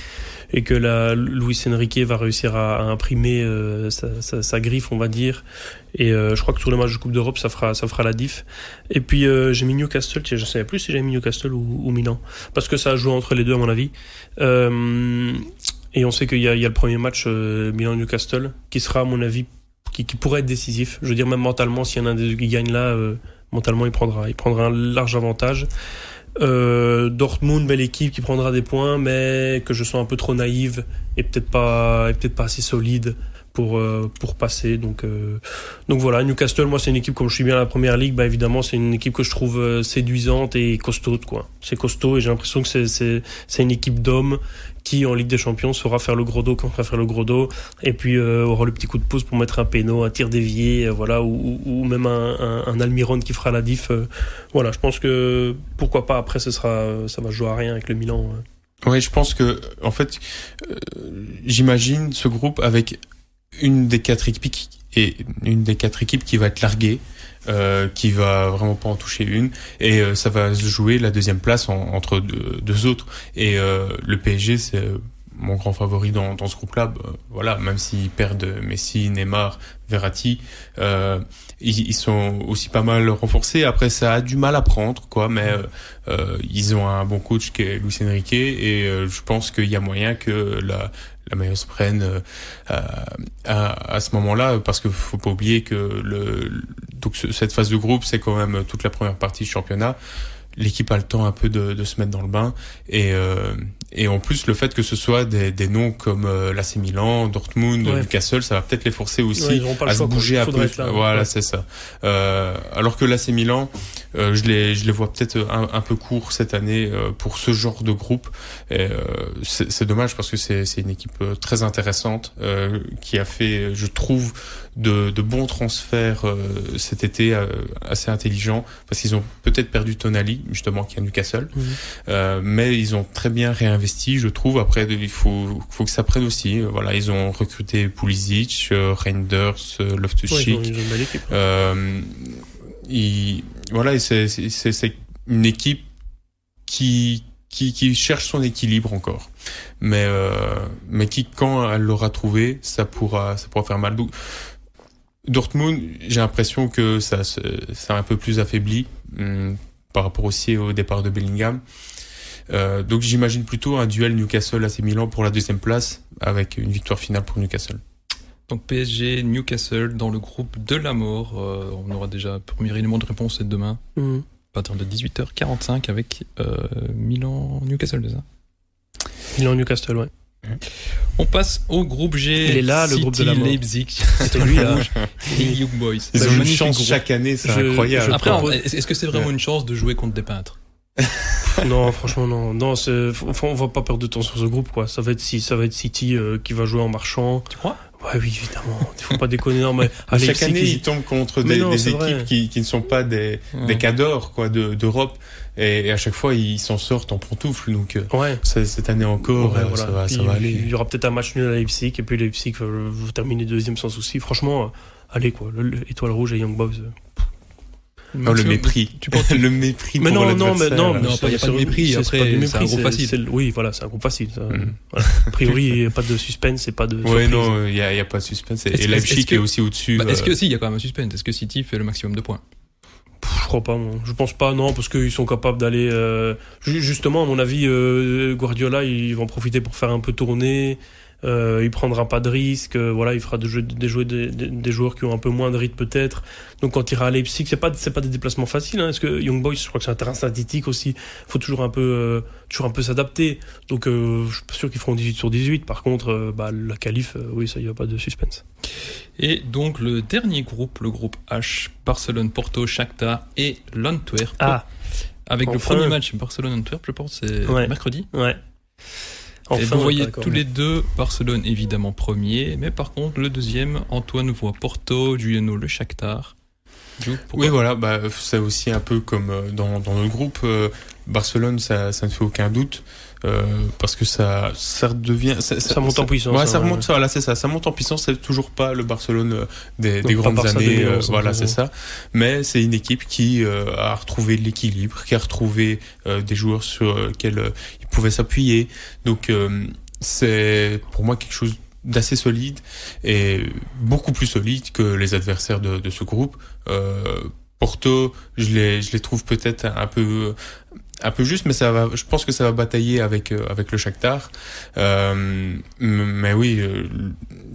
et que la Luis Enrique va réussir à, à imprimer euh, sa, sa, sa griffe on va dire et euh, je crois que sur le match de Coupe d'Europe ça fera ça fera la diff et puis euh, j'ai mis Newcastle je savais plus si j'avais mis Newcastle ou, ou Milan parce que ça a joué entre les deux à mon avis euh, et on sait qu'il y y a le premier match euh, Milan-Newcastle qui sera, à mon avis, qui, qui pourrait être décisif. Je veux dire, même mentalement, s'il y en a un des deux qui gagne là, euh, mentalement, il prendra, il prendra un large avantage. Euh, Dortmund, belle équipe qui prendra des points, mais que je sens un peu trop naïve et peut-être pas, peut-être pas assez solide pour euh, pour passer. Donc euh, donc voilà, Newcastle, moi c'est une équipe comme je suis bien à la première ligue, bah évidemment c'est une équipe que je trouve euh, séduisante et costaud quoi. C'est costaud et j'ai l'impression que c'est c'est une équipe d'hommes qui en Ligue des Champions saura faire le gros dos quand on va faire le gros dos et puis euh, aura le petit coup de pouce pour mettre un péno, un tir dévié, euh, voilà, ou, même un, un, Almiron qui fera la diff. euh, voilà, je pense que pourquoi pas après ce sera ça va jouer à rien avec le Milan. Oui, je pense que, en fait, j'imagine ce groupe avec une des quatre équipes qui, et une des quatre équipes qui va être larguée, euh, qui va vraiment pas en toucher une, et euh, ça va se jouer la deuxième place en- entre deux, autres. Et euh, le PSG, c'est mon grand favori dans, dans ce groupe-là. Bah, voilà, même s'ils perdent Messi, Neymar, Verratti, euh, ils, ils sont aussi pas mal renforcés. Après, ça a du mal à prendre, quoi, mais euh, euh, ils ont un bon coach qui est Luis Enrique, et euh, je pense qu'il y a moyen que la la meilleure se prenne euh, à, à, ce moment-là, parce que faut pas oublier que le donc ce- cette phase de groupe, c'est quand même toute la première partie du championnat. L'équipe a le temps un peu de, de se mettre dans le bain et euh, et en plus le fait que ce soit des, des noms comme euh, l'AC Milan, Dortmund, Ouais. Newcastle, ça va peut-être les forcer aussi Ouais, à se bouger un peu. là, voilà, ouais. c'est ça. Euh, alors que l'AC Milan, euh, je les je les vois peut-être un, un peu court cette année euh, pour ce genre de groupe. Euh, c'est dommage parce que c'est c'est une équipe très intéressante euh, qui a fait, je trouve, de, de bons transferts euh, cet été euh, assez intelligents parce qu'ils ont peut-être perdu Tonali justement qui est à Newcastle, Mhm. euh, mais ils ont très bien réinvesti, je trouve. Après, il faut faut que ça prenne aussi. Voilà, ils ont recruté Pulisic, euh, Reinders, euh, Ouais, Loftus-Cheek. ils, ont, ils voilà, c'est c'est- c'est c'est une équipe qui, qui qui cherche son équilibre encore, mais euh, mais qui quand elle l'aura trouvé, ça pourra ça pourra faire mal. Dortmund, j'ai l'impression que ça a un peu plus affaibli hum, par rapport aussi au départ de Bellingham. Euh, donc j'imagine plutôt un duel Newcastle AC Milan pour la deuxième place avec une victoire finale pour Newcastle. Donc PSG, Newcastle dans le groupe de la mort. Euh, on aura déjà un premier élément de réponse c'est demain Mhm. à partir de 18h45 avec euh, Milan, Newcastle, c'est ça? Milan Newcastle, ouais. On passe au groupe G. Il est là, le groupe de la mort. Leipzig. C'était lui là. et <laughs> Young Boys. Ils Bah, ont une chance groupe. chaque année, c'est Je- incroyable. je Après, propose- est-ce que c'est vraiment une chance de jouer contre des peintres <laughs> non, franchement, non. Non, on va pas perdre de temps sur ce groupe, quoi. Ça va être, si, ça va être City euh, qui va jouer en marchant. Tu crois? Ouais, oui, évidemment. Il <laughs> faut pas déconner. Non, mais à Chaque année, ils- ils tombent contre des, non, des c'est équipes qui, qui ne sont pas des, des cadors quoi, de- d'Europe. Et, et à chaque fois, ils s'en sortent en pantoufles. Donc, euh, Ouais. cette année encore, Ouais, euh, voilà. ça va, ça va aller. Il y aura peut-être un match nul à Leipzig et puis Leipzig va, va terminer deuxième sans souci. Franchement, euh, allez quoi. Le- étoile rouge et Young Boys. Euh. Oh, le mépris. Tu penses le mépris Mais pour non, non, mais non, Non, mais pas- y a c'est- pas de c'est- mépris, c'est après, c'est un groupe c'est- facile. c'est- Oui, voilà, c'est un groupe facile. ça. Mhm. Voilà. A priori, il n'y a pas de suspense et pas de. Ouais, surprise. non, il y a, il pas de suspense. Et, Leipzig est aussi au-dessus. Bah, Est-ce euh, que si, il y a quand même un suspense Est-ce que City fait le maximum de points? Je crois pas, moi. Je pense pas, non, parce qu'ils sont capables d'aller. euh, ju- Justement, à mon avis, euh, Guardiola, ils vont en profiter pour faire un peu tourner. Euh, il prendra pas de risques. euh, voilà, il fera des, jeux, des, joueurs qui ont un peu moins de rythme peut-être. Donc quand il ira à Leipzig, c'est pas c'est pas des déplacements faciles. Hein, parce que Young Boys, je crois que c'est un terrain synthétique aussi. Faut toujours un peu euh, toujours un peu s'adapter. Donc je suis pas sûr qu'ils feront 18 sur 18. Par contre, bah, la qualif, oui, ça y a pas de suspense. Et donc le dernier groupe, le groupe H, Barcelone, Porto, Shakhtar et l'Antwerp. Ah, Avec le premier match Barcelone-Antwerp, je pense, c'est Ouais. mercredi. ouais. Et vous voyez tous les deux Barcelone évidemment premier, mais par contre le deuxième, Antoine voit Porto, Giuliano le Shakhtar. Oui, voilà, bah, c'est aussi un peu comme euh, dans, dans notre groupe. euh, Barcelone, ça, ça ne fait aucun doute. euh, parce que ça, ça devient. Ça, Ça monte en puissance, Ouais, hein, ça ouais. remonte, voilà, c'est ça. Ça monte en puissance. C'est toujours pas le Barcelone des, grandes années. 2011, euh, voilà, c'est ça. Mais c'est une équipe qui euh, a retrouvé l'équilibre, qui a retrouvé euh, des joueurs sur lesquels pouvaient s'appuyer. Donc, euh, c'est pour moi quelque chose d'assez solide et beaucoup plus solide que les adversaires de, de ce groupe. Euh, Porto, je les, je les trouve peut-être un peu, un peu juste, mais ça va, je pense que ça va batailler avec, euh, avec le Shakhtar. Euh, mais oui, euh,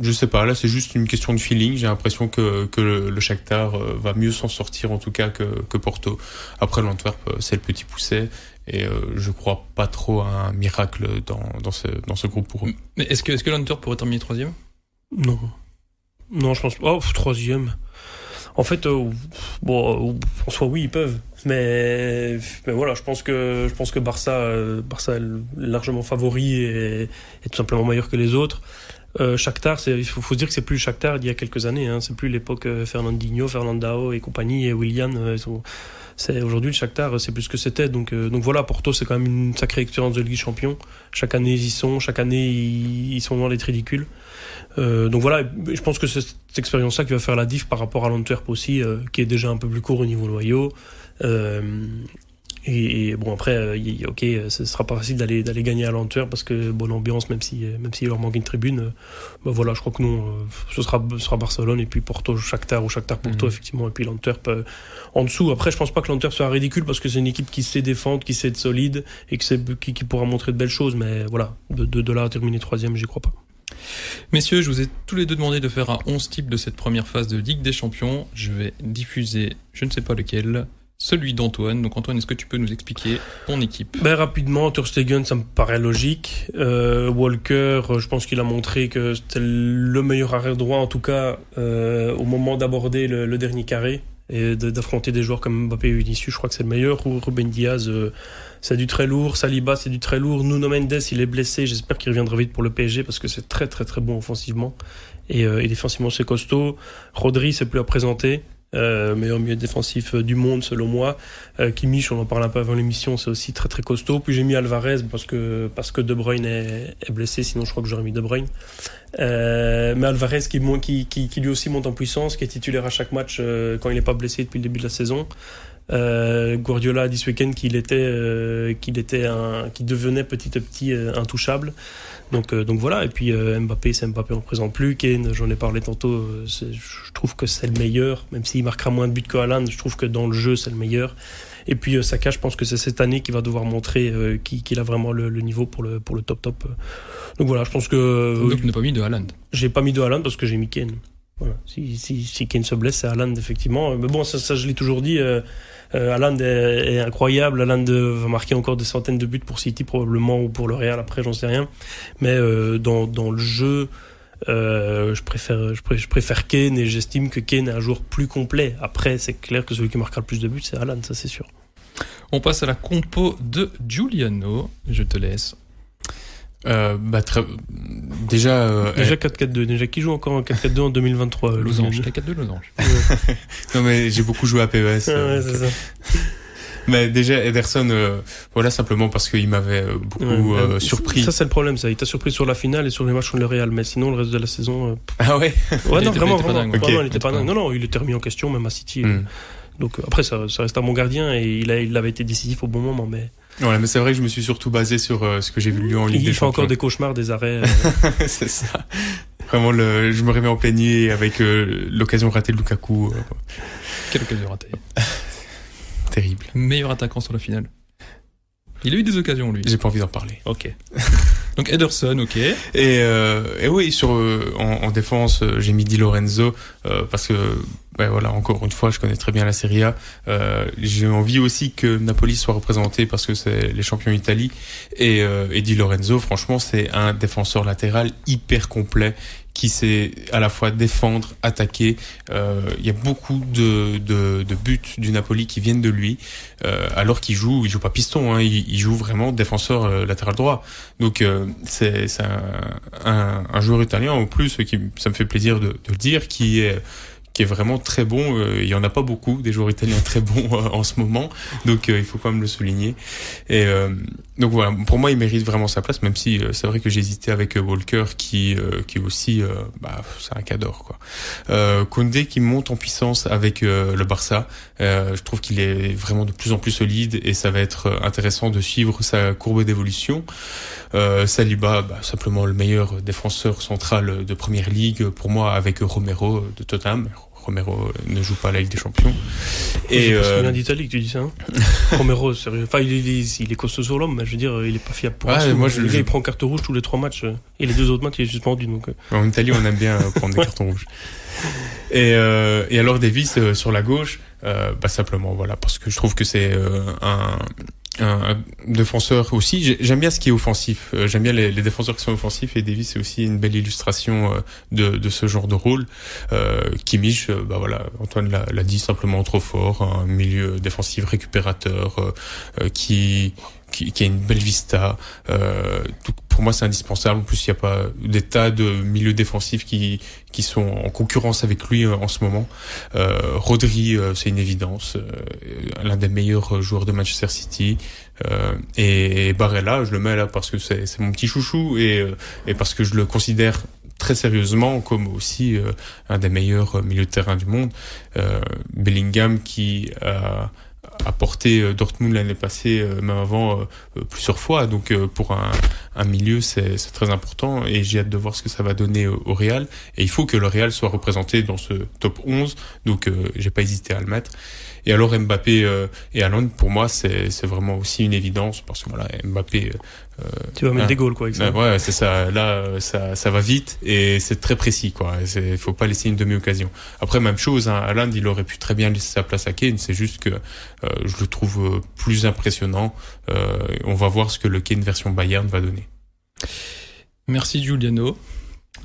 je sais pas, là c'est juste une question de feeling. J'ai l'impression que, que le, le Shakhtar va mieux s'en sortir en tout cas que, que Porto. Après l'Antwerp, c'est le petit pousset. Et euh, je crois pas trop à un miracle dans, dans, ce, dans ce groupe pour eux. Mais est-ce que, est-ce que pourrait terminer troisième? Non. Non, je pense pas. Oh, troisième. En fait, euh, bon, euh, en soi, oui, ils peuvent. Mais, mais voilà, je pense que, je pense que Barça, euh, Barça est largement favori et est tout simplement meilleur que les autres. Euh, il faut, faut dire que c'est plus Shakhtar d'il y a quelques années. Hein. C'est plus l'époque euh, Fernandinho, Fernandao et compagnie et Willian. euh, c'est aujourd'hui le Shakhtar, c'est plus ce que c'était. Donc, euh, donc voilà, Porto, c'est quand même une sacrée expérience de Ligue des Champions. Chaque année, ils y sont. Chaque année, ils, sont loin d'être ridicules. Euh, donc voilà, je pense que c'est cette expérience-là qui va faire la diff par rapport à l'Antwerp aussi, euh, qui est déjà un peu plus court au niveau noyau. Euh, et, et bon après, euh, ok, ce sera pas facile d'aller d'aller gagner à l'Antwerp parce que bonne ambiance, même si même s'il leur manque une tribune. euh, bah voilà, je crois que non, euh, ce sera ce sera Barcelone et puis Porto, Shakhtar ou Shakhtar Porto Mhm. effectivement et puis euh, en dessous. Après, je pense pas que l'Antwerp soit ridicule parce que c'est une équipe qui sait défendre, qui sait être solide et qui, sait, qui, qui pourra montrer de belles choses. Mais voilà, de, de, de là à terminer troisième, j'y crois pas. Messieurs, je vous ai tous les deux demandé de faire un 11 type de cette première phase de Ligue des Champions. Je vais diffuser, je ne sais pas lequel, celui d'Antoine. Donc Antoine, est-ce que tu peux nous expliquer ton équipe? Ben, rapidement, Ter Stegen, ça me paraît logique. Euh, Walker, euh, je pense qu'il a montré que c'était le meilleur arrière droit, en tout cas, euh, au moment d'aborder le, le dernier carré et d'affronter des joueurs comme Mbappé et Vinicius. Je crois que c'est le meilleur. Ru- Ruben Diaz, euh, c'est du très lourd. Saliba, c'est du très lourd. Nuno Mendes, il est blessé. J'espère qu'il reviendra vite pour le PSG parce que c'est très, très, très bon offensivement. Et, euh, et défensivement, c'est costaud. Rodri, c'est plus à présenter. Euh, meilleur milieu défensif euh, du monde, selon moi. Euh, Kimmich, on en parle un peu avant l'émission, c'est aussi très très costaud. Puis j'ai mis Alvarez parce que parce que De Bruyne est, est blessé, sinon je crois que j'aurais mis De Bruyne. Euh, mais Alvarez qui, qui, qui lui aussi monte en puissance, qui est titulaire à chaque match euh, quand il n'est pas blessé depuis le début de la saison. Euh, Guardiola a dit ce week-end qu'il était euh, qu'il était un qu'il devenait petit à petit euh, intouchable. Donc euh, donc voilà. Et puis euh, Mbappé, c'est Mbappé, on ne présente plus. Kane, j'en ai parlé tantôt. euh, je trouve que c'est le meilleur, même s'il marquera moins de buts que Haaland. Je trouve que dans le jeu, c'est le meilleur. Et puis Saka, je pense que c'est cette année qu'il va devoir montrer qu'il a vraiment le, niveau pour le, pour le top top. Donc voilà, je pense que Donc, tu n'as pas mis de Haaland. j'ai pas mis de Haaland parce que j'ai mis Kane. Voilà. Si, si, si Kane se blesse, c'est Haaland, effectivement. Mais bon, ça, ça je l'ai toujours dit. Euh, euh, Haaland est, incroyable. Haaland euh, va marquer encore des centaines de buts pour City, probablement, ou pour le Real, après, j'en sais rien. Mais euh, dans, dans le jeu, euh, je, préfère, je, préfère, je préfère Kane et j'estime que Kane est un joueur plus complet. Après, c'est clair que celui qui marquera le plus de buts, c'est Haaland, ça c'est sûr. On passe à la compo de Giuliano. Je te laisse. Bah, très... Déjà, euh, Déjà 4-4-2. Déjà, qui joue encore en 4-4-2 en 2023 euh, Losange. Lugano La 4 de Losange. <laughs> non mais j'ai beaucoup joué à PES. Ah euh, ouais, c'est ça. <laughs> mais déjà Ederson, euh, voilà simplement parce qu'il m'avait euh, beaucoup Ouais, euh, euh, surpris. Ça, c'est le problème, ça. Il t'a surpris sur la finale et sur les matchs contre le Real, mais sinon, le reste de la saison. euh, Ah ouais? Ouais, <laughs> Il non, était- vraiment, il était pas vraiment. dingue, ok. il était pas dingue. Non, non, il était remis en question, même à City. Hmm. Donc, euh, après, ça, ça reste un bon gardien et il, a, il avait été décisif au bon moment, mais Voilà, mais c'est vrai que je me suis surtout basé sur euh, ce que j'ai vu de lui en Ligue il des fait encore des cauchemars, des arrêts. euh, <laughs> c'est ça. Vraiment, le, je me réveille en pleine nuit avec euh, l'occasion ratée de Lukaku. euh, Quelle occasion ratée. <laughs> terrible. Meilleur attaquant sur la finale. Il a eu des occasions, lui. J'ai pas envie d'en parler. Ok. <laughs> Donc Ederson, ok. Et, euh, et oui, sur euh, en, en, défense, j'ai mis Di Lorenzo euh, parce que ben voilà, encore une fois, je connais très bien la Serie A. Euh, j'ai envie aussi que Napoli soit représenté parce que c'est les champions d'Italie. Et, euh, et Di Lorenzo, franchement, c'est un défenseur latéral hyper complet qui sait à la fois défendre, attaquer. Euh, il y a beaucoup de, de, de, buts du Napoli qui viennent de lui, euh, alors qu'il joue, il joue pas piston, hein, il, il, joue vraiment défenseur euh, latéral droit. Donc euh, c'est un, un, un, joueur italien en plus, qui ça me fait plaisir de, de le dire, qui est qui est vraiment très bon. Euh, il y en a pas beaucoup des joueurs italiens très bons euh, en ce moment, donc euh, il faut quand même le souligner. Et donc voilà, pour moi, il mérite vraiment sa place, même si c'est vrai que hésité avec Walker, qui qui aussi, bah, c'est un cadre quoi. Euh, Koundé qui monte en puissance avec le Barça, je trouve qu'il est vraiment de plus en plus solide et ça va être intéressant de suivre sa courbe d'évolution. Euh, Saliba, bah, simplement le meilleur défenseur central de première ligue pour moi avec Romero de Tottenham. Romero ne joue pas à la Ligue des Champions. Et euh... vient d'Italie que tu dis ça. Hein <laughs> Romero, sérieux. Enfin, il est, il est costaud sur l'homme, mais je veux dire, il est pas fiable pour moi, je, le gars, il prend carte rouge tous les trois matchs et les deux autres matchs il est suspendu. Donc. euh. En Italie, on aime bien prendre des cartons rouges. Et, euh, et alors Davis euh, sur la gauche, euh, bah simplement voilà parce que je trouve que c'est euh, un, un défenseur aussi. J'aime bien ce qui est offensif. J'aime bien les, les, défenseurs qui sont offensifs et Davis c'est aussi une belle illustration de, de ce genre de rôle. Euh, Kimmich, bah voilà, Antoine l'a dit simplement trop fort, un milieu défensif récupérateur euh, qui qui, qui, a une belle vista. Euh, tout, pour moi, c'est indispensable. En plus, il n'y a pas des tas de milieux défensifs qui, qui sont en concurrence avec lui en ce moment. Euh, Rodri, c'est une évidence. L'un des meilleurs joueurs de Manchester City. Euh, et Barella, je le mets là parce que c'est mon petit chouchou et, et parce que je le considère très sérieusement comme aussi euh, un des meilleurs milieux de terrain du monde. Euh, Bellingham qui a a porté Dortmund l'année passée, même avant, plusieurs fois. Donc pour un, un milieu, c'est très important et j'ai hâte de voir ce que ça va donner au, au, Real. Et il faut que le Real soit représenté dans ce top 11, donc j'ai pas hésité à le mettre. Et alors Mbappé euh, et Haaland, pour moi, c'est vraiment aussi une évidence parce que voilà, Mbappé. Euh, tu vas mettre hein, des goals quoi. Avec ça. Ouais, c'est ça. Là, ça, ça va vite et c'est très précis quoi. Il faut pas laisser une demi-occasion. Après, même chose. Hein, Haaland, il aurait pu très bien laisser sa place à Kane. C'est juste que euh, je le trouve plus impressionnant. on va voir ce que le Kane version Bayern va donner. Merci Giuliano.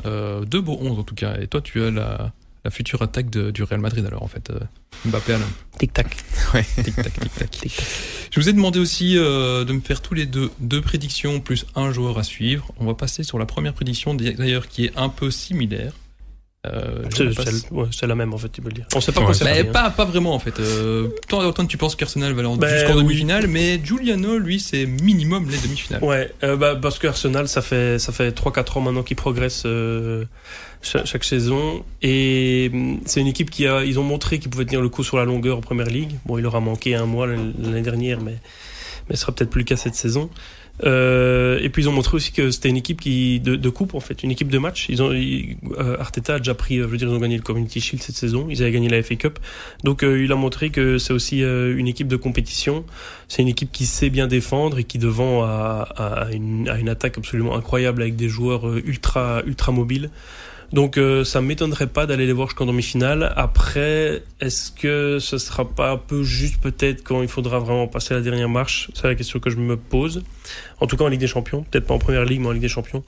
deux beaux 11 en tout cas. Et toi, tu as la la future attaque de, du Real Madrid alors en fait euh, Mbappé Alain. Tic tac. Ouais. <laughs> tic tac tic tac. tic tac. Je vous ai demandé aussi euh, de me faire tous les deux deux prédictions plus un joueur à suivre. On va passer sur la première prédiction d'ailleurs qui est un peu similaire. Euh, c'est ouais, la même en fait, tu peux le dire. On sait pas ouais. quoi bah, pas, pas vraiment en fait. Euh, toi, Antoine, tu penses qu'Arsenal va aller bah, jusqu'en demi-finale, mais Giuliano, lui, c'est minimum les demi-finales. Ouais, euh, bah, parce que Arsenal, ça fait ça fait trois quatre ans maintenant qu'il progresse euh, chaque, chaque, saison et c'est une équipe qui a ils ont montré qu'ils pouvaient tenir le coup sur la longueur en première ligue. Bon, il leur a manqué un mois l'année dernière, mais mais ce sera peut-être plus le cas cette saison. Euh, et puis ils ont montré aussi que c'était une équipe qui de, de, coupe en fait, une équipe de match. Ils ont ils, euh, Arteta a déjà pris, je veux dire, ils ont gagné le Community Shield cette saison. Ils avaient gagné la FA Cup, donc euh, il a montré que c'est aussi euh, une équipe de compétition. C'est une équipe qui sait bien défendre et qui devant a, a, une, a une attaque absolument incroyable avec des joueurs euh, ultra ultra mobiles. Donc euh, ça m'étonnerait pas d'aller les voir jusqu'en demi-finale. Après, est-ce que ce sera pas un peu juste peut-être quand il faudra vraiment passer la dernière marche? C'est la question que je me pose. En tout cas en Ligue des Champions, peut-être pas en Première Ligue, mais en Ligue des Champions.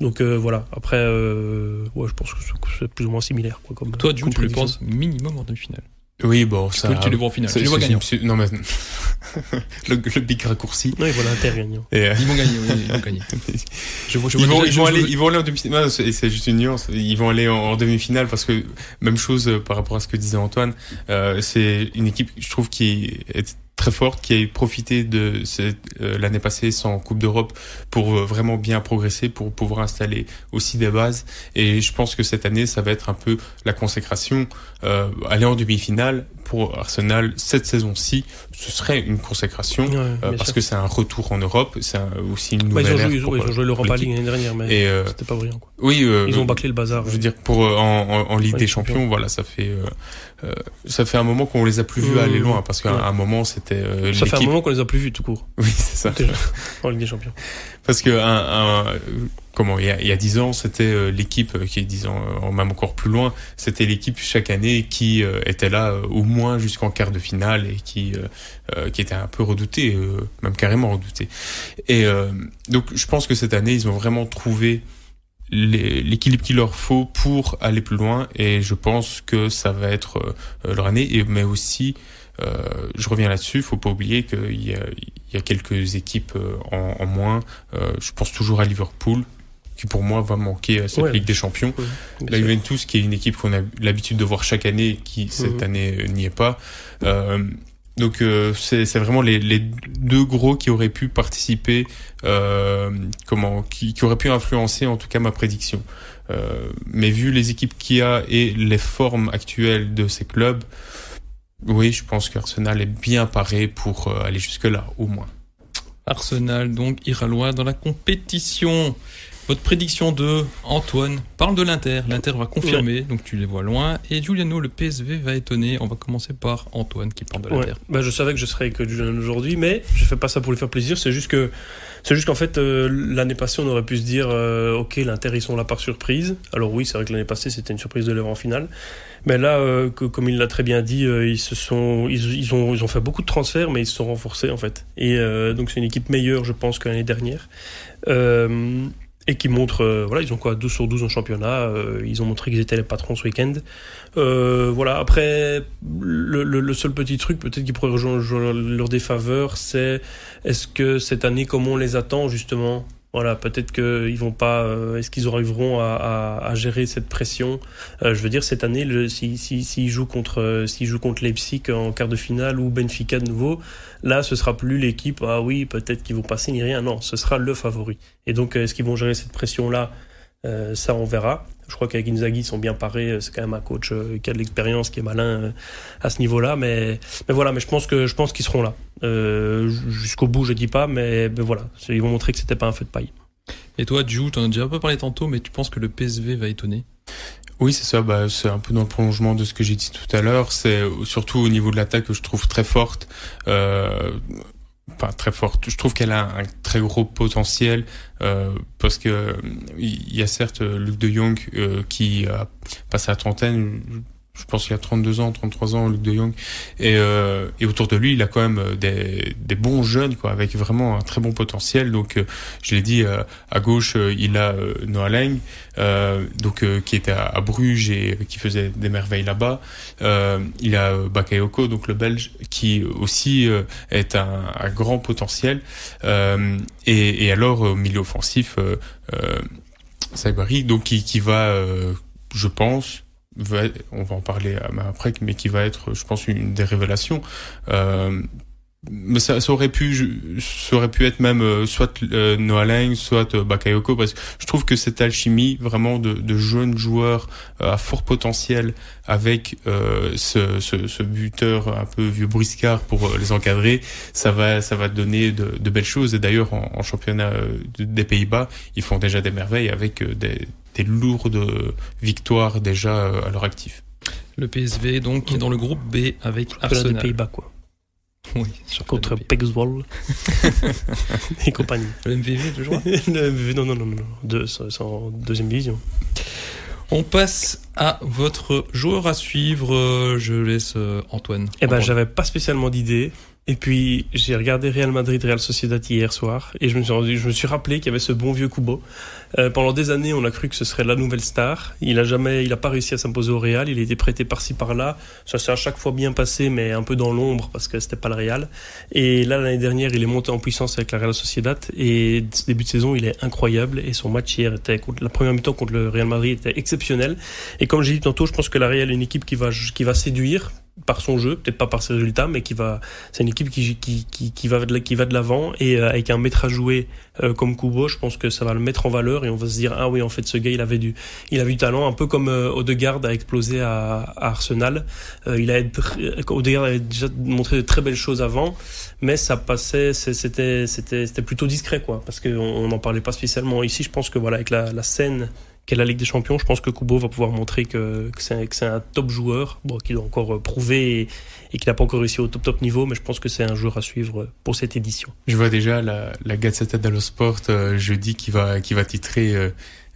Donc euh, voilà. Après, euh, ouais, je pense que c'est plus ou moins similaire. Quoi, comme, Toi, du coup, tu le penses minimum en demi-finale? Oui, bon, ça. Tu les vois en finale. Tu les vois gagnants. Non, mais <laughs> le, le big raccourci. Oui, voilà, Inter gagnant. Et euh... Ils vont gagner, oui, ils vont gagner. <laughs> je vois, je ils, vont, ils, vont aller, ils vont aller en demi-finale. C'est juste une nuance. Ils vont aller en, en demi-finale parce que même chose euh, par rapport à ce que disait Antoine. Euh, c'est une équipe, je trouve, qui est très forte qui a profité de euh, l'année passée sans Coupe d'Europe pour euh, vraiment bien progresser, pour pouvoir installer aussi des bases. Et je pense que cette année, ça va être un peu la consécration, euh, aller en demi-finale, pour Arsenal cette saison-ci, ce serait une consécration Ouais, euh, parce sûr. que c'est un retour en Europe, c'est aussi une Bah, nouvelle ils ont ère joué, ils ont, ils ont euh, joué l'Europa. League l'année dernière, mais euh, c'était pas brillant. Quoi. oui, euh, Ils ont bâclé le bazar. je veux dire pour en, en, en Ligue Ouais, des champion. Champions, voilà, ça fait ça fait un moment qu'on les a plus vus Mmh. aller loin parce qu'à Ouais. un moment c'était Ça fait un moment qu'on les a plus vus tout court. Oui, c'est ça. Déjà, en Ligue des Champions. Parce que un, un- comment il y a, il y a 10 ans, c'était euh, l'équipe euh, qui est 10 ans, euh, même encore plus loin, c'était l'équipe chaque année qui euh, était là euh, au moins jusqu'en quart de finale et qui euh, qui était un peu redoutée, même carrément redoutée. Et donc je pense que cette année, ils ont vraiment trouvé l'équilibre qu'il leur faut pour aller plus loin et je pense que ça va être leur année et mais aussi euh, je reviens là-dessus, faut pas oublier qu'il y y a quelques équipes en, en moins. Euh, je pense toujours à Liverpool, qui pour moi va manquer à cette Ouais. Ligue des Champions. Bien La. Juventus, qui est une équipe qu'on a l'habitude de voir chaque année, qui cette Mhm. année euh, n'y est pas. Euh, donc euh, c'est vraiment les, les deux gros qui auraient pu participer, euh, comment, qui, qui auraient pu influencer en tout cas ma prédiction. Euh, mais vu les équipes qu'il y a et les formes actuelles de ces clubs, oui, je pense qu'Arsenal est bien paré pour aller jusque là, au moins. Arsenal donc ira loin dans la compétition. Votre prédiction de Antoine parle de l'Inter. L'Inter va confirmer, donc tu les vois loin. Et Giuliano, le PSV va étonner. On va commencer par Antoine qui parle de Ouais. l'Inter. Bah, je savais que je serais avec Julian aujourd'hui, mais je fais pas ça pour lui faire plaisir. C'est juste que, c'est juste qu'en fait, euh, l'année passée, on aurait pu se dire, euh, ok, l'Inter ils sont là par surprise. Alors oui, c'est vrai que l'année passée c'était une surprise de voir en finale. Mais là, euh, que- comme il l'a très bien dit, euh, ils se sont, ils, ils ont, ils ont fait beaucoup de transferts, mais ils se sont renforcés en fait. Et euh, donc c'est une équipe meilleure, je pense, que l'année dernière. Euh, et qui montre, euh, voilà, ils ont quoi, 12 sur 12 en championnat. euh, ils ont montré qu'ils étaient les patrons ce week-end. Euh, voilà. Après, le, le, le seul petit truc, peut-être qui pourrait rejoindre leur défaveur, c'est est-ce que cette année, comme on les attend justement, voilà, peut-être qu'ils vont pas, euh, est-ce qu'ils arriveront à, à, à gérer cette pression? Euh, Je veux dire, cette année, le- si- si- s'ils jouent contre, euh, s'ils jouent contre Leipzig en quart de finale ou Benfica de nouveau, là, ce sera plus l'équipe. Ah oui, peut-être qu'ils vont passer ni rien. Non, ce sera le favori. Et donc, est-ce qu'ils vont gérer cette pression-là? Euh, Ça, on verra. Je crois qu'avec Inzaghi, ils sont bien parés. C'est quand même un coach euh, qui a de l'expérience, qui est malin euh, à ce niveau-là. Mais, mais voilà, mais je pense que je pense qu'ils seront là Euh, jusqu'au bout. Je dis pas, mais, voilà, ils vont montrer que c'était pas un feu de paille. Et toi, Ju, t'en as déjà un peu parlé tantôt, mais tu penses que le PSV va étonner? Oui, c'est ça. Bah, c'est un peu dans le prolongement de ce que j'ai dit tout à l'heure. C'est surtout au niveau de l'attaque que je trouve très forte. Euh, Enfin, très forte. Je trouve qu'elle a un très gros potentiel euh, parce que euh, il y a certes euh, Luc de Jong euh, qui a passé la trentaine. Je pense qu'il a 32 ans, 33 ans, Luc de Jong. Et, euh, et autour de lui, il a quand même euh, des, des bons jeunes, quoi, avec vraiment un très bon potentiel. Donc, euh, je l'ai dit, euh, à gauche, il a Noah Lang, donc qui était à, Bruges et qui faisait des merveilles là-bas. Il a Bakayoko, donc le Belge, qui aussi est un, un grand potentiel. Et, et alors, au milieu offensif, euh, Saibari, donc qui, qui va, je pense, on va en parler après, mais qui va être, je pense, une des révélations. Euh, mais ça, ça aurait pu, je- ça aurait pu être même euh, soit euh, Noah Lang, soit euh, Bakayoko, parce que je trouve que cette alchimie vraiment de, de jeunes joueurs euh, à fort potentiel avec euh, ce, ce, ce buteur un peu vieux briscard pour euh, les encadrer, ça va, ça va donner de, de belles choses. Et d'ailleurs, en, en championnat euh, de- des Pays-Bas, ils font déjà des merveilles avec euh, des, des lourdes victoires déjà euh, à leur actif. Le PSV, donc, qui est dans le groupe B avec Arsenal. Pays-Bas, quoi. <laughs> Oui, Contre Pexwold <laughs> <laughs> et compagnie. Le MVV, toujours Le- non, non, non, non. Deux, c'est en deuxième division. On passe à votre joueur à suivre. Je laisse euh, Antoine. Eh ben, en j'avais pas spécialement d'idée. Et puis, j'ai regardé Real Madrid, Real Sociedad hier soir. Et je me suis, rendu- je me suis rappelé qu'il y avait ce bon vieux Kubo. Euh, pendant des années, on a cru que ce serait la nouvelle star. Il a jamais, il a pas réussi à s'imposer au Real. Il a été prêté par-ci, par-là. Ça s'est à chaque fois bien passé, mais un peu dans l'ombre parce que c'était pas le Real. Et là, l'année dernière, il est monté en puissance avec la Real Sociedad. Et ce début de saison, il est incroyable. Et son match hier était contre, la première mi-temps contre le Real Madrid était exceptionnel. Et comme j'ai dit tantôt, je pense que la Real est une équipe qui va, qui va séduire par son jeu, peut-être pas par ses résultats, mais qui va, c'est une équipe qui, qui, qui, qui va de, qui va de l'avant et euh, avec un maître à jouer euh, comme Kubo, je pense que ça va le mettre en valeur et on va se dire ah oui en fait ce gars il avait du, il avait du talent, un peu comme euh, Odegaard a explosé à, à Arsenal. Euh, il a Odegaard avait déjà montré de très belles choses avant, mais ça passait, c'était c'était c'était plutôt discret quoi, parce qu'on n'en parlait pas spécialement ici. Je pense que voilà avec la, la scène qu'est la Ligue des Champions, je pense que Kubo va pouvoir montrer que, que c'est un, top joueur, bon, qu'il doit encore prouver et, et qu'il n'a pas encore réussi au top top niveau, mais je pense que c'est un joueur à suivre pour cette édition. Je vois déjà la, la Gazzetta dello Sport euh, jeudi qui va, qui va titrer euh,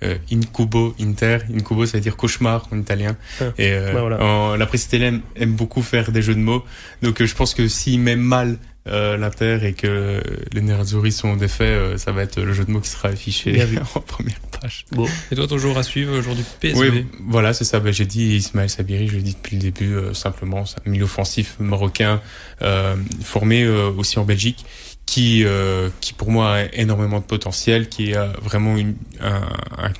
euh, Incubo Inter. Incubo, ça veut dire cauchemar en italien. Ah, et euh, bah voilà. en- la presse italienne aime beaucoup faire des jeux de mots. Donc euh, je pense que s'il met mal euh, l'Inter et que les Nerazzurri sont défaits, euh, ça va être le jeu de mots qui sera affiché <laughs> en première page. Bon, Et toi, ton joueur à suivre aujourd'hui PSV Oui, voilà, c'est ça. Ben, j'ai dit Ismaël Sabiri, je l'ai dit depuis le début, euh, simplement, c'est un milieu offensif marocain, euh, formé euh, aussi en Belgique, qui, euh, qui pour moi a énormément de potentiel, qui a vraiment une, un, un